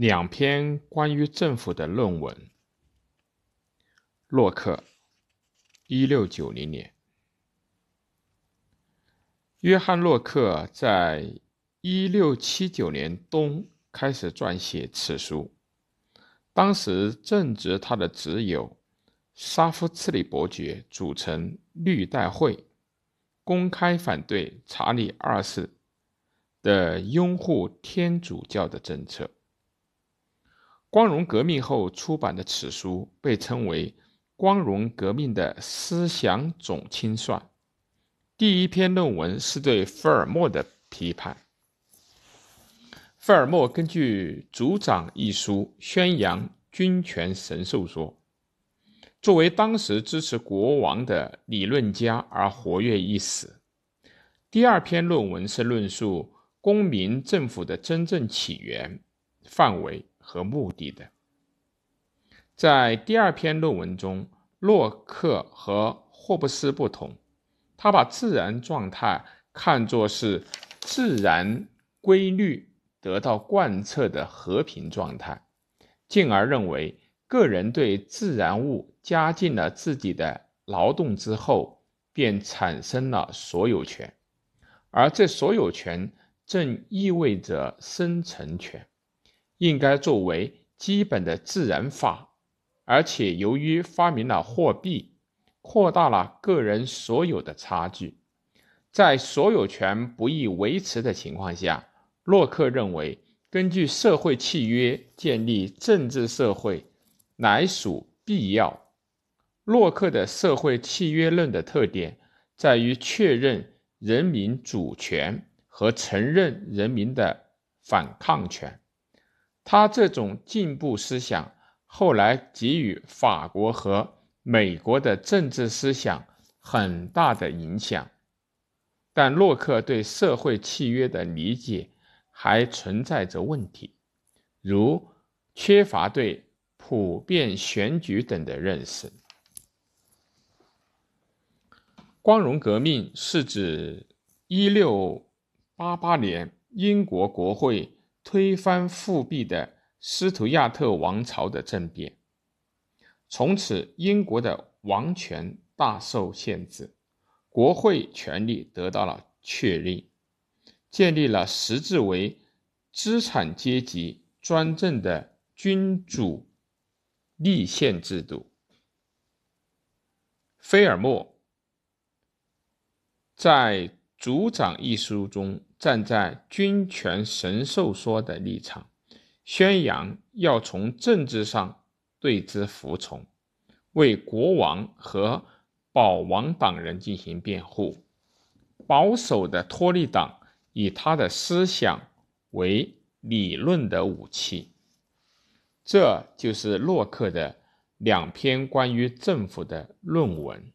两篇关于政府的论文。洛克，一六九零年。约翰·洛克在一六七九年冬开始撰写此书，当时正值他的侄友沙夫茨里伯爵组成绿带会，公开反对查理二世的拥护天主教的政策。光荣革命后出版的此书被称为“光荣革命的思想总清算”。第一篇论文是对福尔摩的批判。福尔摩根据《族长》一书宣扬君权神授说，作为当时支持国王的理论家而活跃一时。第二篇论文是论述公民政府的真正起源、范围。和目的的，在第二篇论文中，洛克和霍布斯不同，他把自然状态看作是自然规律得到贯彻的和平状态，进而认为个人对自然物加进了自己的劳动之后，便产生了所有权，而这所有权正意味着生存权。应该作为基本的自然法，而且由于发明了货币，扩大了个人所有的差距。在所有权不易维持的情况下，洛克认为，根据社会契约建立政治社会乃属必要。洛克的社会契约论的特点在于确认人民主权和承认人民的反抗权。他这种进步思想后来给予法国和美国的政治思想很大的影响，但洛克对社会契约的理解还存在着问题，如缺乏对普遍选举等的认识。光荣革命是指一六八八年英国国会。推翻复辟的斯图亚特王朝的政变，从此英国的王权大受限制，国会权力得到了确立，建立了实质为资产阶级专政的君主立宪制度。菲尔莫在《族长》一书中。站在君权神授说的立场，宣扬要从政治上对之服从，为国王和保王党人进行辩护。保守的托利党以他的思想为理论的武器。这就是洛克的两篇关于政府的论文。